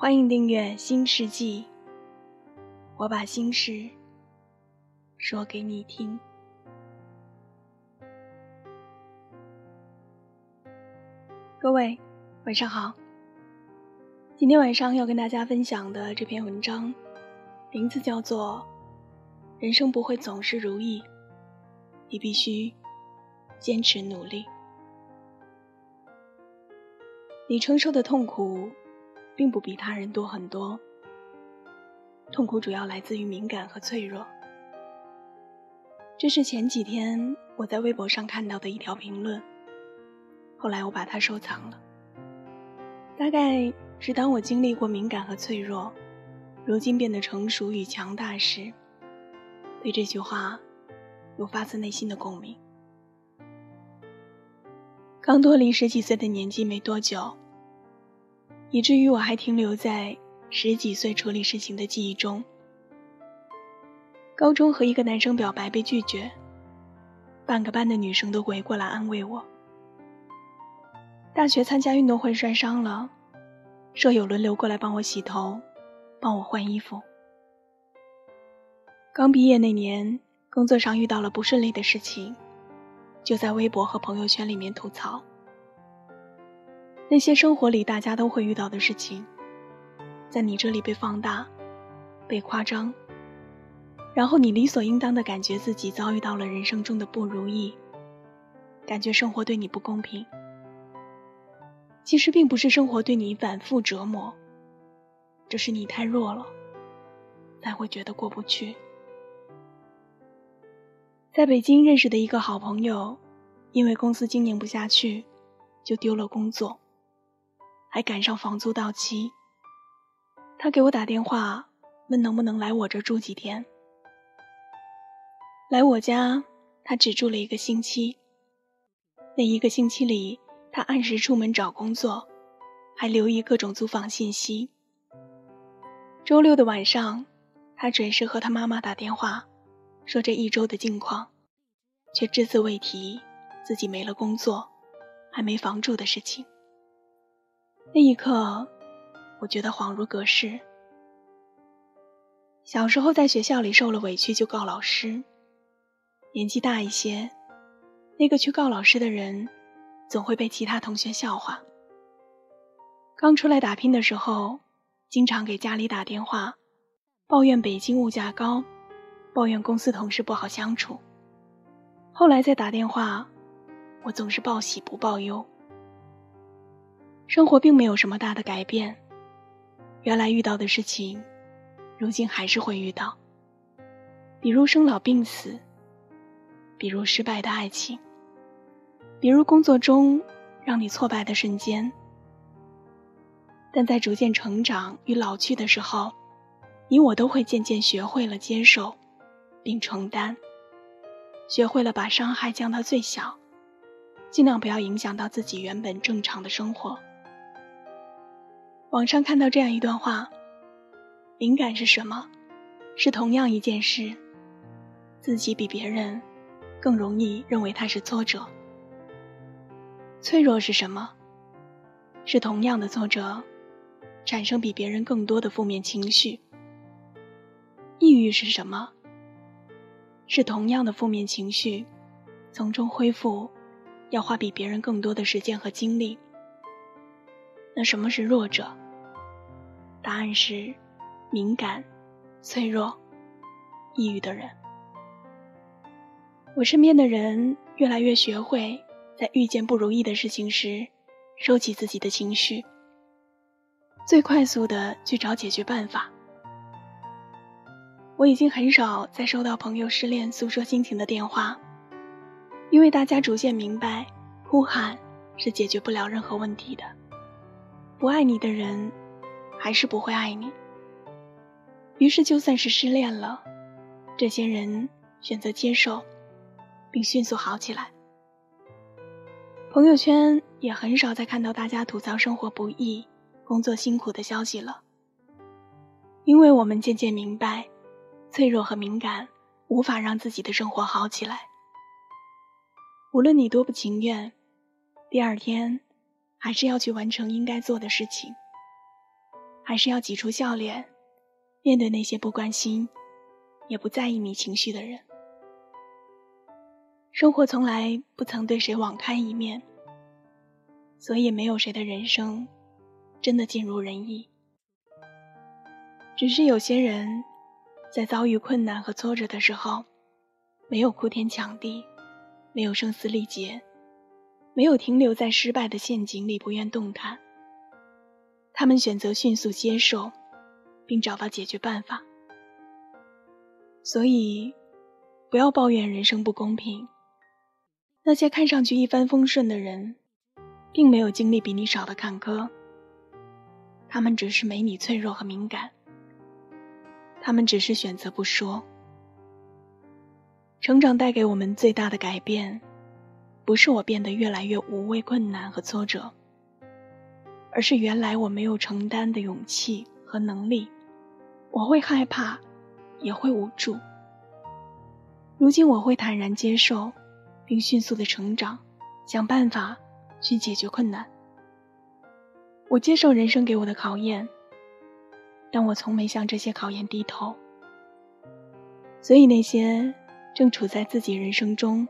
欢迎订阅《新世纪》，我把心事说给你听。各位晚上好，今天晚上要跟大家分享的这篇文章，名字叫做《人生不会总是如意，你必须坚持努力》。你承受的痛苦。并不比他人多很多。痛苦主要来自于敏感和脆弱。这是前几天我在微博上看到的一条评论，后来我把它收藏了。大概是当我经历过敏感和脆弱，如今变得成熟与强大时，对这句话有发自内心的共鸣。刚脱离十几岁的年纪没多久。以至于我还停留在十几岁处理事情的记忆中。高中和一个男生表白被拒绝，半个班的女生都围过来安慰我。大学参加运动会摔伤了，舍友轮流过来帮我洗头，帮我换衣服。刚毕业那年，工作上遇到了不顺利的事情，就在微博和朋友圈里面吐槽。那些生活里大家都会遇到的事情，在你这里被放大、被夸张，然后你理所应当的感觉自己遭遇到了人生中的不如意，感觉生活对你不公平。其实并不是生活对你反复折磨，只是你太弱了，才会觉得过不去。在北京认识的一个好朋友，因为公司经营不下去，就丢了工作。还赶上房租到期，他给我打电话，问能不能来我这住几天。来我家，他只住了一个星期。那一个星期里，他按时出门找工作，还留意各种租房信息。周六的晚上，他准时和他妈妈打电话，说这一周的近况，却只字未提自己没了工作，还没房住的事情。那一刻，我觉得恍如隔世。小时候在学校里受了委屈就告老师，年纪大一些，那个去告老师的人，总会被其他同学笑话。刚出来打拼的时候，经常给家里打电话，抱怨北京物价高，抱怨公司同事不好相处。后来再打电话，我总是报喜不报忧。生活并没有什么大的改变，原来遇到的事情，如今还是会遇到。比如生老病死，比如失败的爱情，比如工作中让你挫败的瞬间。但在逐渐成长与老去的时候，你我都会渐渐学会了接受，并承担，学会了把伤害降到最小，尽量不要影响到自己原本正常的生活。网上看到这样一段话：敏感是什么？是同样一件事，自己比别人更容易认为它是挫折。脆弱是什么？是同样的挫折，产生比别人更多的负面情绪。抑郁是什么？是同样的负面情绪，从中恢复要花比别人更多的时间和精力。那什么是弱者？答案是敏感、脆弱、抑郁的人。我身边的人越来越学会在遇见不如意的事情时，收起自己的情绪，最快速的去找解决办法。我已经很少再收到朋友失恋诉说心情的电话，因为大家逐渐明白，哭喊是解决不了任何问题的。不爱你的人，还是不会爱你。于是，就算是失恋了，这些人选择接受，并迅速好起来。朋友圈也很少再看到大家吐槽生活不易、工作辛苦的消息了，因为我们渐渐明白，脆弱和敏感无法让自己的生活好起来。无论你多不情愿，第二天还是要去完成应该做的事情，还是要挤出笑脸。面对那些不关心、也不在意你情绪的人，生活从来不曾对谁网开一面，所以没有谁的人生真的尽如人意。只是有些人，在遭遇困难和挫折的时候，没有哭天抢地，没有声嘶力竭，没有停留在失败的陷阱里不愿动弹，他们选择迅速接受。并找到解决办法。所以，不要抱怨人生不公平。那些看上去一帆风顺的人，并没有经历比你少的坎坷。他们只是没你脆弱和敏感。他们只是选择不说。成长带给我们最大的改变，不是我变得越来越无畏困难和挫折，而是原来我没有承担的勇气和能力。我会害怕，也会无助。如今我会坦然接受，并迅速的成长，想办法去解决困难。我接受人生给我的考验，但我从没向这些考验低头。所以那些正处在自己人生中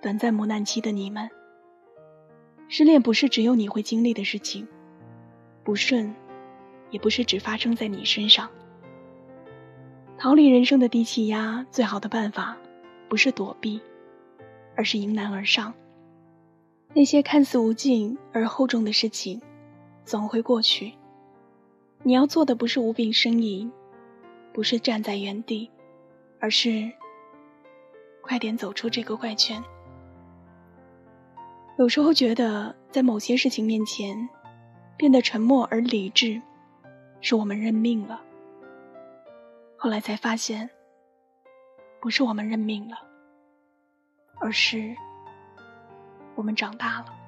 短暂磨难期的你们，失恋不是只有你会经历的事情，不顺，也不是只发生在你身上。逃离人生的低气压，最好的办法不是躲避，而是迎难而上。那些看似无尽而厚重的事情，总会过去。你要做的不是无病呻吟，不是站在原地，而是快点走出这个怪圈。有时候觉得，在某些事情面前，变得沉默而理智，是我们认命了。后来才发现，不是我们认命了，而是我们长大了。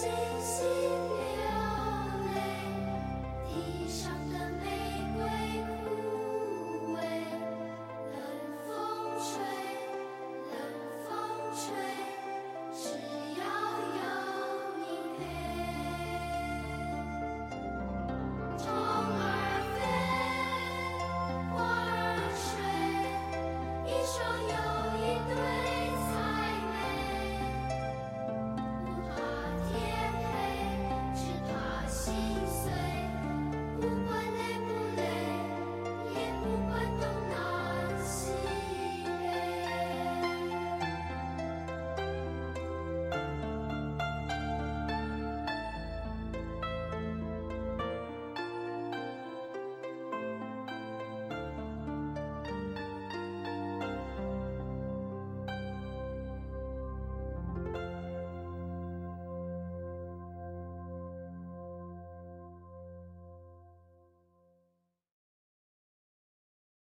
see.